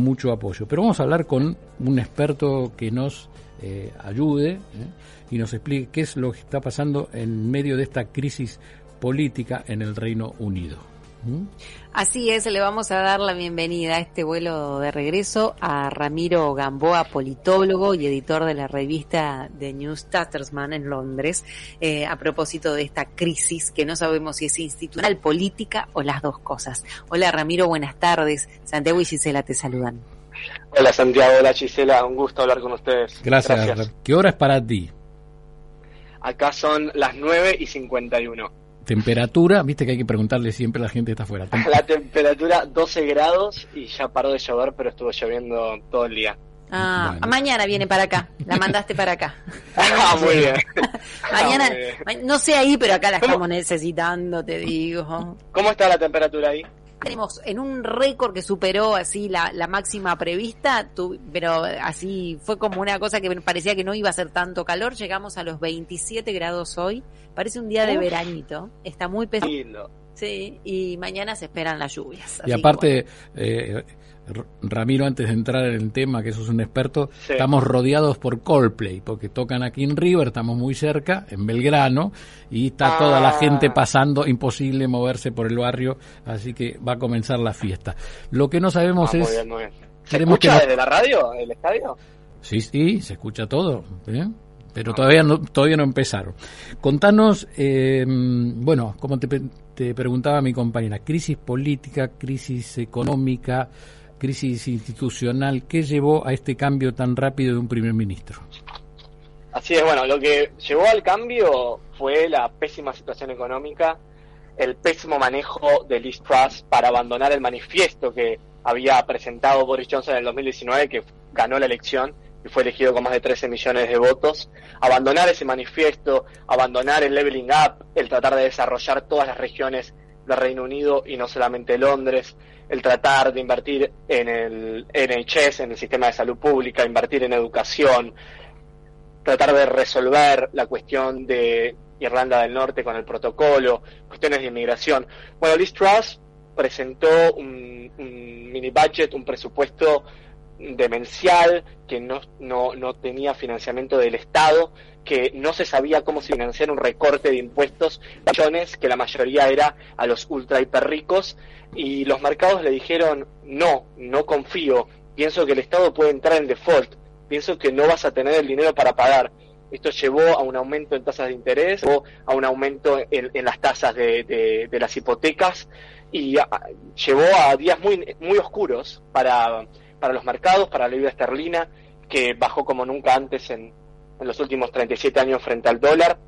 mucho apoyo. Pero vamos a hablar con un experto que nos eh, ayude y nos explique qué es lo que está pasando en medio de esta crisis política en el Reino Unido. Así es, le vamos a dar la bienvenida a este vuelo de regreso a Ramiro Gamboa, politólogo y editor de la revista The New Statesman en Londres, eh, a propósito de esta crisis que no sabemos si es institucional, política o las dos cosas. Hola Ramiro, buenas tardes. Santiago y Gisela te saludan. Hola Santiago, hola Gisela, un gusto hablar con ustedes. Gracias. ¿Qué hora es para ti? Acá son las 9 y 51. Temperatura, viste que hay que preguntarle siempre a la gente que está afuera. La temperatura 12 grados y ya paró de llover, pero estuvo lloviendo todo el día. Ah, mañana viene para acá, la mandaste para acá. ah, muy bien. mañana, no sé ahí, pero acá la estamos necesitando, te digo. ¿Cómo está la temperatura ahí? Tenemos en un récord que superó así la, la máxima prevista, pero así fue como una cosa que parecía que no iba a ser tanto calor. Llegamos a los 27 grados hoy. Parece un día de veranito. Está muy pesado. Sí, y mañana se esperan las lluvias. Y aparte, eh, Ramiro, antes de entrar en el tema, que sos un experto, estamos rodeados por Coldplay, porque tocan aquí en River, estamos muy cerca, en Belgrano, y está toda la gente ah. pasando, imposible moverse por el barrio, así que va a comenzar la fiesta. Lo que no sabemos ah, es... ¿Se escucha desde la radio, el estadio? Sí, sí, se escucha todo. ¿eh? pero todavía no todavía no empezaron. Contanos, eh, bueno, como te, te, preguntaba mi compañera, crisis política, crisis económica, crisis institucional, ¿qué llevó a este cambio tan rápido de un primer ministro? Así es, bueno, lo que llevó al cambio fue la pésima situación económica, el pésimo manejo de Liz Truss para abandonar el manifiesto que había presentado Boris Johnson en el 2019, que ganó la elección y fue elegido con más de 13 millones de votos, abandonar ese manifiesto, abandonar el leveling up, el tratar de desarrollar todas las regiones del Reino Unido y no solamente Londres, el tratar de invertir en el NHS, en el sistema de salud pública, invertir en educación, tratar de resolver la cuestión de Irlanda del Norte con el protocolo, cuestiones de inmigración. Bueno, Liz Truss presentó un mini budget, un presupuesto demencial, que no, no, no tenía financiamiento del Estado, que no se sabía cómo se financiar un recorte de impuestos, millones, que la mayoría era a los ultra hiper ricos, y los mercados le dijeron, no, no confío, pienso que el Estado puede entrar en default, pienso que no vas a tener el dinero para pagar. Esto llevó a un aumento en tasas de interés, o a un aumento en, las tasas de, de, las hipotecas, y llevó a días muy, muy oscuros para para los mercados, para la libra esterlina, que bajó como nunca antes en, los últimos 37 años frente al dólar.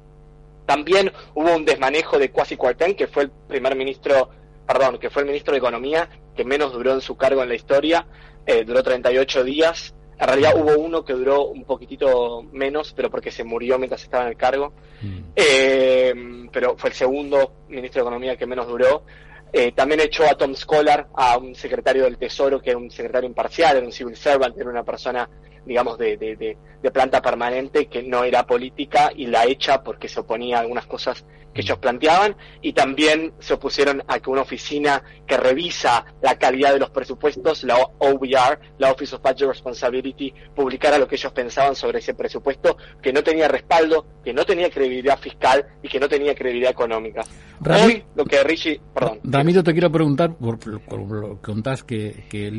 También hubo un desmanejo de Kwasi Kwarteng, que fue el primer ministro, perdón, que fue el ministro de Economía que menos duró en su cargo en la historia, eh, duró 38 días. En realidad hubo uno que duró un poquitito menos, pero porque se murió mientras estaba en el cargo. Mm. Eh, pero fue el segundo ministro de Economía que menos duró. Eh, también echó a Tom Scholar, a un secretario del Tesoro, que era un secretario imparcial, era un civil servant, era una persona, digamos, de, de, de, planta permanente, que no era política, y la echa porque se oponía a algunas cosas que ellos planteaban, y también se opusieron a que una oficina que revisa la calidad de los presupuestos, la OBR, la Office of Budget Responsibility, publicara lo que ellos pensaban sobre ese presupuesto, que no tenía respaldo, que no tenía credibilidad fiscal y que no tenía credibilidad económica. Hoy, lo que Richie, perdón. Ramiro, te quiero preguntar, por, lo que contás que, que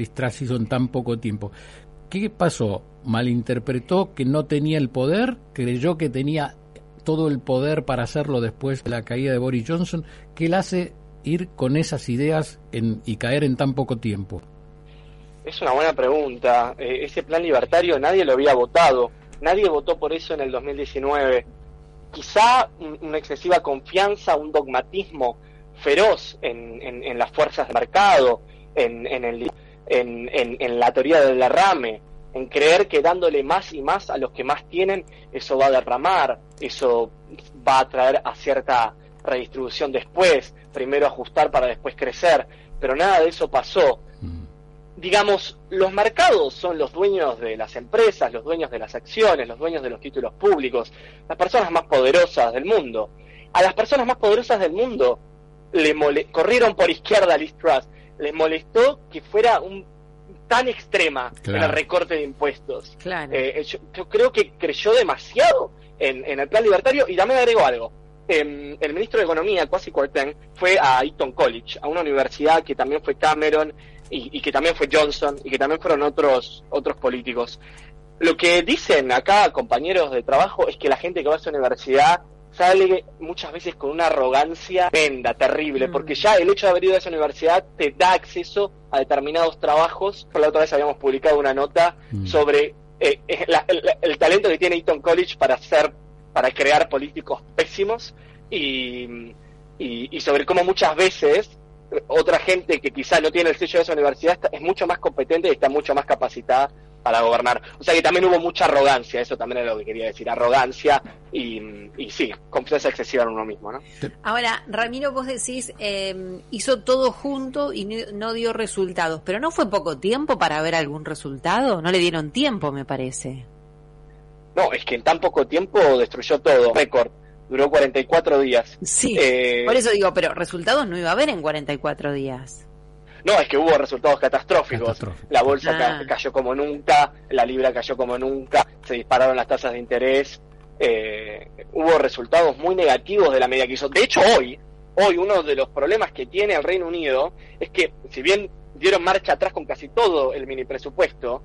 hizo en tan poco tiempo, ¿qué pasó? ¿Malinterpretó que no tenía el poder? ¿Creyó que tenía todo el poder para hacerlo después de la caída de Boris Johnson? ¿Qué le hace ir con esas ideas y caer en tan poco tiempo? Es una buena pregunta. Eh, ese plan libertario nadie lo había votado. Nadie votó por eso en el 2019. Quizá una excesiva confianza, un dogmatismo feroz en, las fuerzas de mercado, en, el, en, la teoría del derrame, en creer que dándole más y más a los que más tienen, eso va a derramar, eso va a traer a cierta redistribución después, primero ajustar para después crecer, pero nada de eso pasó. Mm. Digamos, los mercados son los dueños de las empresas, los dueños de las acciones, los dueños de los títulos públicos, las personas más poderosas del mundo. A las personas más poderosas del mundo le corrieron por izquierda a Liz Truss, les molestó que fuera un tan extrema en el recorte de impuestos. Claro. Eh, yo, creo que creyó demasiado en, en el plan libertario y también agrego algo. Em, el ministro de Economía, Kwasi Kwarteng, fue a Eton College, a una universidad que también fue Cameron y, que también fue Johnson y que también fueron otros, otros políticos. Lo que dicen acá compañeros de trabajo es que la gente que va a esa universidad sale muchas veces con una arrogancia tremenda, terrible, mm. porque ya el hecho de haber ido a esa universidad te da acceso a determinados trabajos. Por la otra vez habíamos publicado una nota mm. sobre eh, eh, el, talento que tiene Eton College para hacer, para crear políticos pésimos y, y sobre cómo muchas veces otra gente que quizá no tiene el sello de esa universidad es mucho más competente y está mucho más capacitada para gobernar. O sea que también hubo mucha arrogancia, eso también es lo que quería decir, arrogancia y, y sí, confianza excesiva en uno mismo. ¿no? Ahora, Ramiro, vos decís, eh, hizo todo junto y no dio resultados, pero ¿no fue poco tiempo para ver algún resultado? No le dieron tiempo, me parece. No, es que en tan poco tiempo destruyó todo. Récord duró 44 días. Sí, eh, por eso digo, pero resultados no iba a haber en 44 días. No, es que hubo resultados catastróficos. La bolsa ah. cayó como nunca, la libra cayó como nunca, se dispararon las tasas de interés. Eh, hubo resultados muy negativos de la medida que hizo. De hecho, hoy, hoy uno de los problemas que tiene el Reino Unido es que, si bien dieron marcha atrás con casi todo el mini presupuesto,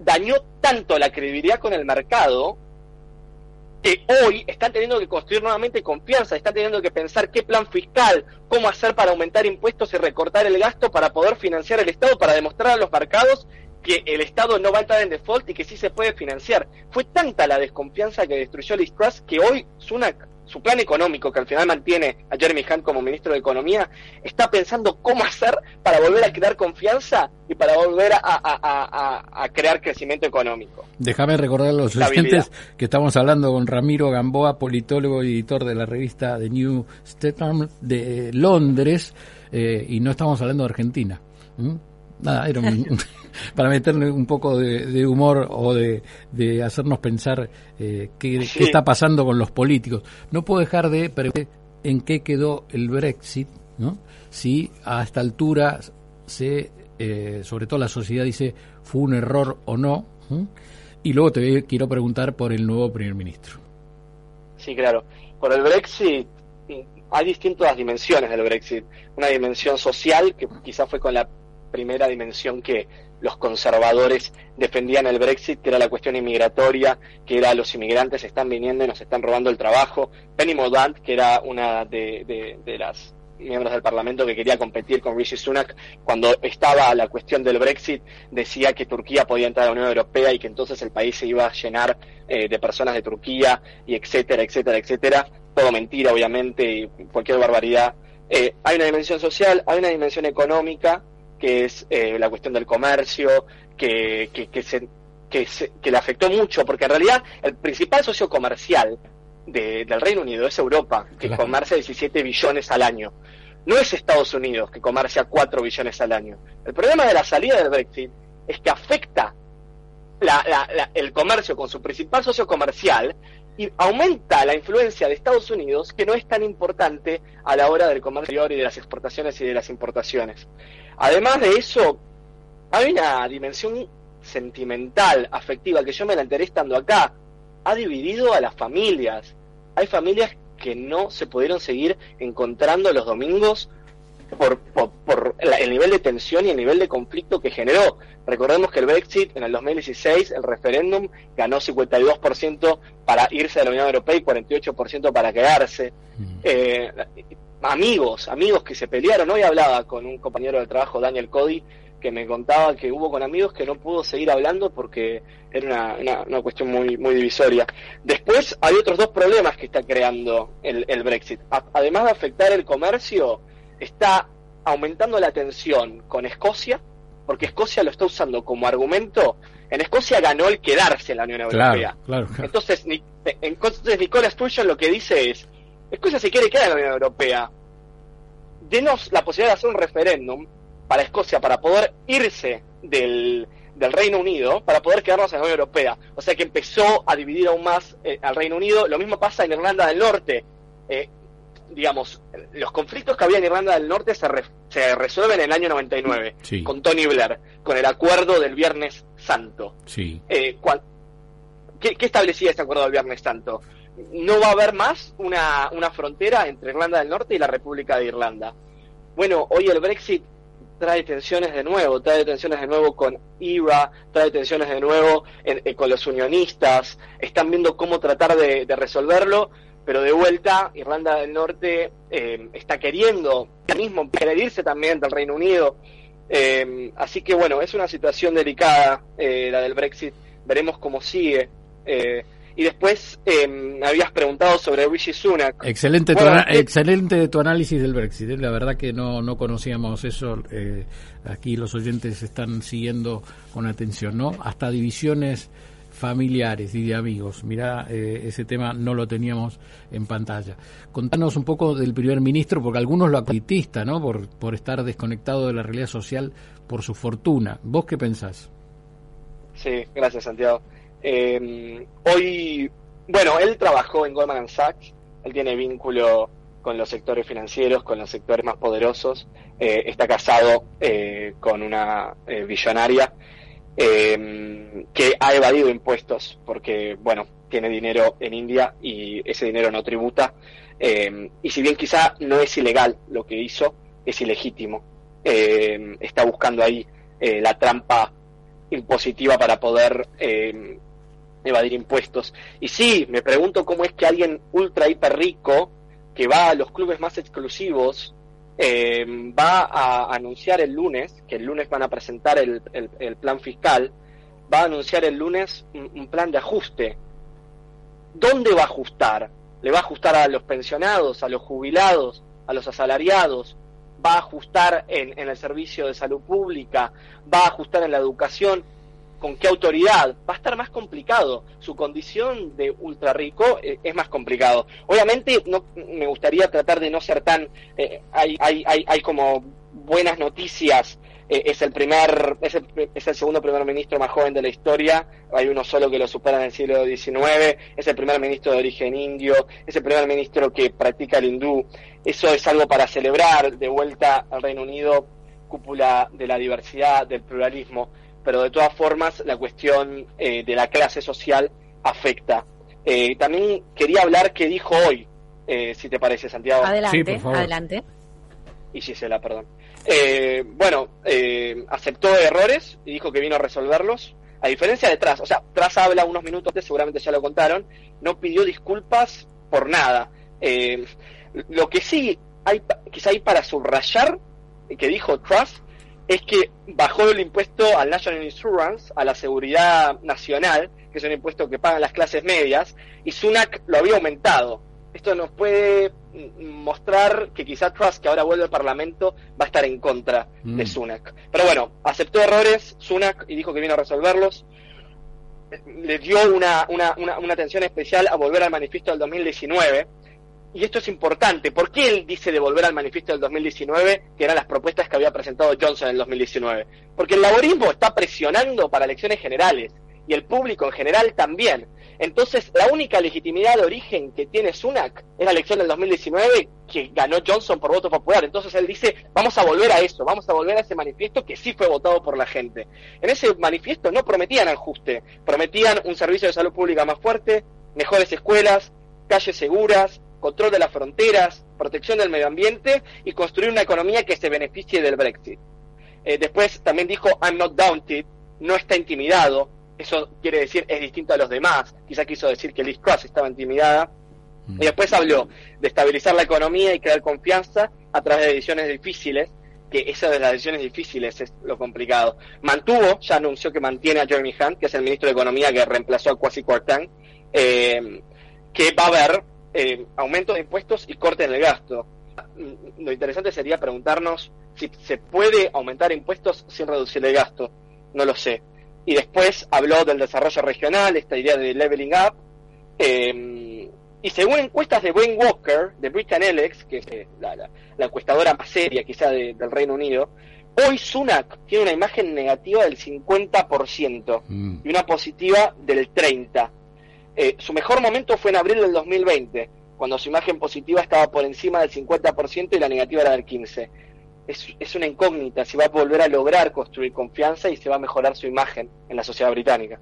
dañó tanto la credibilidad con el mercado que hoy están teniendo que construir nuevamente confianza, están teniendo que pensar qué plan fiscal, cómo hacer para aumentar impuestos y recortar el gasto para poder financiar el Estado, para demostrar a los mercados que el Estado no va a entrar en default y que sí se puede financiar. Fue tanta la desconfianza que destruyó Liz Truss que hoy Sunak su plan económico, que al final mantiene a Jeremy Hunt como ministro de Economía, está pensando cómo hacer para volver a crear confianza y para volver a, crear crecimiento económico. Déjame recordar a los oyentes que estamos hablando con Ramiro Gamboa, politólogo y editor de la revista The New Statesman de Londres, eh, y no estamos hablando de Argentina. Nada, era un, para meterle un poco de, humor o de, hacernos pensar eh, qué, está pasando con los políticos. No puedo dejar de preguntar en qué quedó el Brexit, ¿no? Si a esta altura se, eh, sobre todo la sociedad dice fue un error o no. Y luego te quiero preguntar por el nuevo primer ministro. Sí, claro. Por el Brexit hay distintas dimensiones del Brexit. Una dimensión social, que quizás fue con la primera dimensión que los conservadores defendían el Brexit, que era la cuestión inmigratoria, que era los inmigrantes están viniendo y nos están robando el trabajo. Penny Mordaunt, que era una de, las miembros del Parlamento que quería competir con Rishi Sunak, cuando estaba la cuestión del Brexit, decía que Turquía podía entrar a la Unión Europea y que entonces el país se iba a llenar eh, de personas de Turquía y etcétera, etcétera, etcétera. Todo mentira, obviamente, y cualquier barbaridad. Eh, hay una dimensión social, hay una dimensión económica, que es eh, la cuestión del comercio, que, que, se, que, que, le afectó mucho, porque en realidad el principal socio comercial del Reino Unido es Europa, que comercia 17 billones al año. No es Estados Unidos, que comercia 4 billones al año. El problema de la salida del Brexit es que afecta el comercio con su principal socio comercial y aumenta la influencia de Estados Unidos, que no es tan importante a la hora del comercio y de las exportaciones y de las importaciones. Además de eso, hay una dimensión sentimental, afectiva, que yo me la enteré estando acá. Ha dividido a las familias. Hay familias que no se pudieron seguir encontrando los domingos por, por, el nivel de tensión y el nivel de conflicto que generó. Recordemos que el Brexit en el 2016, el referéndum, ganó 52% para irse de la Unión Europea y 48% para quedarse. Mm. Eh, amigos, amigos que se pelearon. Hoy hablaba con un compañero de trabajo, Daniel Cody, que me contaba que hubo con amigos que no pudo seguir hablando porque era una, cuestión muy, muy divisoria. Después hay otros dos problemas que está creando el, el Brexit. además de afectar el comercio, está aumentando la tensión con Escocia, porque Escocia lo está usando como argumento. En Escocia ganó el quedarse en la Unión Europea. Entonces, entonces Nicola Sturgeon lo que dice es, Escocia se quiere quedar en la Unión Europea. Denos la posibilidad de hacer un referéndum para Escocia, para poder irse del, Reino Unido, para poder quedarnos en la Unión Europea. O sea que empezó a dividir aún más eh, al Reino Unido. Lo mismo pasa en Irlanda del Norte. Eh, digamos, los conflictos que había en Irlanda del Norte se, se resuelven en el año 99 con Tony Blair, con el acuerdo del Viernes Santo. Sí. Eh, ¿qué, establecía ese acuerdo del Viernes Santo? No va a haber más una, una frontera entre Irlanda del Norte y la República de Irlanda. Bueno, hoy el Brexit trae tensiones de nuevo, trae tensiones de nuevo con IRA, trae tensiones de nuevo eh, con los unionistas, están viendo cómo tratar de resolverlo pero de vuelta Irlanda del Norte eh, está queriendo mismo irse también del Reino Unido. Eh, así que bueno, es una situación delicada eh, la del Brexit. Veremos cómo sigue. y después me habías preguntado sobre Rishi Sunak. Excelente, tu, excelente tu análisis del Brexit. La verdad que no, no conocíamos eso. aquí los oyentes están siguiendo con atención, ¿no? Hasta divisiones familiares y de amigos. Mirá, eh, ese tema no lo teníamos en pantalla. Contanos un poco del primer ministro, porque algunos lo acritista, ¿no? Por, por estar desconectado de la realidad social por su fortuna. ¿Vos qué pensás? Sí, gracias, Santiago. Em, hoy, bueno, él trabajó en Goldman Sachs, él tiene vínculo con los sectores financieros, con los sectores más poderosos, eh, está casado eh, con una billonaria eh, que ha evadido impuestos porque, bueno, tiene dinero en India y ese dinero no tributa. Eh, y si bien quizá no es ilegal lo que hizo, es ilegítimo. Eh, está buscando ahí eh, la trampa impositiva para poder evadir impuestos. Y sí, me pregunto cómo es que alguien ultra hiper rico que va a los clubes más exclusivos eh, va a anunciar el lunes, que el lunes van a presentar el, plan fiscal, va a anunciar el lunes un, plan de ajuste. ¿Dónde va a ajustar? ¿Le va a ajustar a los pensionados, a los jubilados, a los asalariados? ¿Va a ajustar en el servicio de salud pública? ¿Va a ajustar en la educación? Con qué autoridad, va a estar más complicado. Su condición de ultra rico eh, es más complicado. Obviamente no me gustaría tratar de no ser tan eh, hay, hay, hay, hay como buenas noticias. Eh, es el primer, es el, es el segundo primer ministro más joven de la historia. Hay uno solo que lo supera en el siglo XIX. Es el primer ministro de origen indio. Es el primer ministro que practica el hindú. Eso es algo para celebrar. De vuelta al Reino Unido, cúpula de la diversidad, del pluralismo pero de todas formas la cuestión eh, de la clase social afecta. Eh, también quería hablar qué dijo hoy, eh, si te parece, Santiago. Adelante, adelante. Y Gisela, perdón. bueno, aceptó errores y dijo que vino a resolverlos. A diferencia de Tras, o sea, Tras habla unos minutos antes, seguramente ya lo contaron, no pidió disculpas por nada. lo que sí hay, quizá hay para subrayar, que dijo Truss, es que bajó el impuesto al National Insurance, a la seguridad nacional, que es un impuesto que pagan las clases medias, y Sunak lo había aumentado. Esto nos puede mostrar que quizá Trust, que ahora vuelve al Parlamento, va a estar en contra de mm. Sunak. Pero bueno, aceptó errores Sunak y dijo que vino a resolverlos. Le dio una, una, una, una atención especial a volver al manifiesto del 2019 y esto es importante, ¿por qué él dice devolver al manifiesto del 2019, que eran las propuestas que había presentado Johnson en el 2019? Porque el laborismo está presionando para elecciones generales y el público en general también. Entonces, la única legitimidad de origen que tiene Sunak es la elección del 2019 que ganó Johnson por voto popular. Entonces él dice, vamos a volver a eso, vamos a volver a ese manifiesto que sí fue votado por la gente. En ese manifiesto no prometían ajuste, prometían un servicio de salud pública más fuerte, mejores escuelas, calles seguras, control de las fronteras, protección del medio ambiente y construir una economía que se beneficie del Brexit. Eh, después también dijo, I'm not daunted, no está intimidado, eso quiere decir es distinto a los demás, quizá quiso decir que Liz Truss estaba intimidada. Mm. Y después habló de estabilizar la economía y crear confianza a través de decisiones difíciles, que esa de las decisiones difíciles es lo complicado. Mantuvo, ya anunció que mantiene a Jeremy Hunt, que es el ministro de Economía que reemplazó a Kwasi Kwarteng, eh, que va a haber eh, aumento de impuestos y corte en el gasto. Lo interesante sería preguntarnos si se puede aumentar impuestos sin reducir el gasto. No lo sé. Y después habló del desarrollo regional, esta idea de leveling up. Eh, y según encuestas de Wayne Walker, de Britain Alex, que es eh, la, encuestadora más seria quizá del Reino Unido, hoy Sunak tiene una imagen negativa del 50% mm. y una positiva del 30%. Eh, su mejor momento fue en abril del 2020, cuando su imagen positiva estaba por encima del 50% y la negativa era del 15%. Es, es una incógnita si va a volver a lograr construir confianza y se va a mejorar su imagen en la sociedad británica.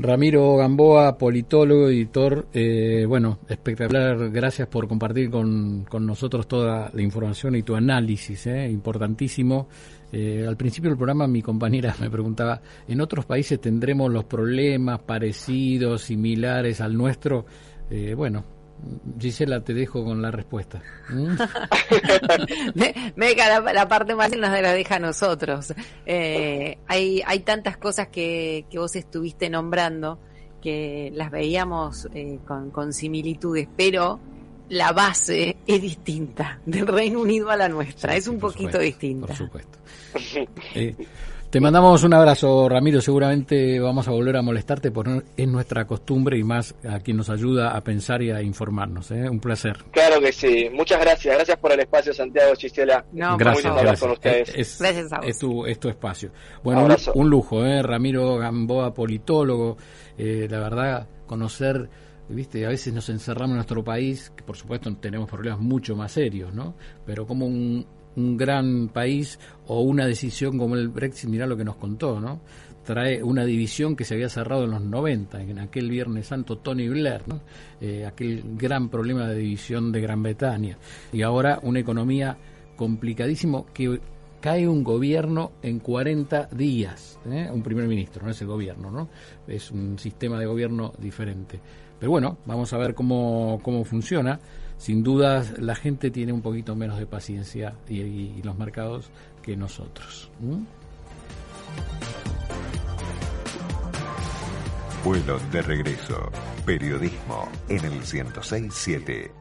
Ramiro Gamboa, politólogo, editor, eh, bueno, espectacular, gracias por compartir con, con, nosotros toda la información y tu análisis, eh, importantísimo. Eh, al principio del programa mi compañera me preguntaba, ¿en otros países tendremos los problemas parecidos, similares al nuestro? Eh, bueno, Gisela, te dejo con la respuesta. ¿Mm? la, parte más nos la deja a nosotros. Eh, hay, hay tantas cosas que, que vos estuviste nombrando que las veíamos eh, con similitudes, pero la base es distinta del Reino Unido a la nuestra, Sí, es un poquito supuesto, distinta. Por supuesto. Eh, te mandamos un abrazo, Ramiro. Seguramente vamos a volver a molestarte, porque es nuestra costumbre y más a quien nos ayuda a pensar y a informarnos. ¿eh? Un placer. Claro que sí. Muchas gracias. Gracias por el espacio, Santiago Gisela. No, gracias, hablar gracias. con ustedes. Es, Gracias a vos. es tu, es tu espacio. Bueno, un, un lujo, ¿eh? Ramiro Gamboa, politólogo. Eh, la verdad, conocer, viste, a veces nos encerramos en nuestro país, que por supuesto tenemos problemas mucho más serios, ¿no? Pero como un, un gran país o una decisión como el Brexit, mirá lo que nos contó, ¿no? Trae una división que se había cerrado en los 90, en aquel Viernes Santo, Tony Blair, ¿no? Eh, aquel gran problema de división de Gran Bretaña. Y ahora una economía complicadísimo que cae un gobierno en 40 días, ¿eh? un primer ministro, no es el gobierno, ¿no? Es un sistema de gobierno diferente. Pero bueno, vamos a ver cómo, cómo funciona. Sin duda la gente tiene un poquito menos de paciencia y, los mercados que nosotros. ¿m? Vuelo de regreso. Periodismo en el 1067.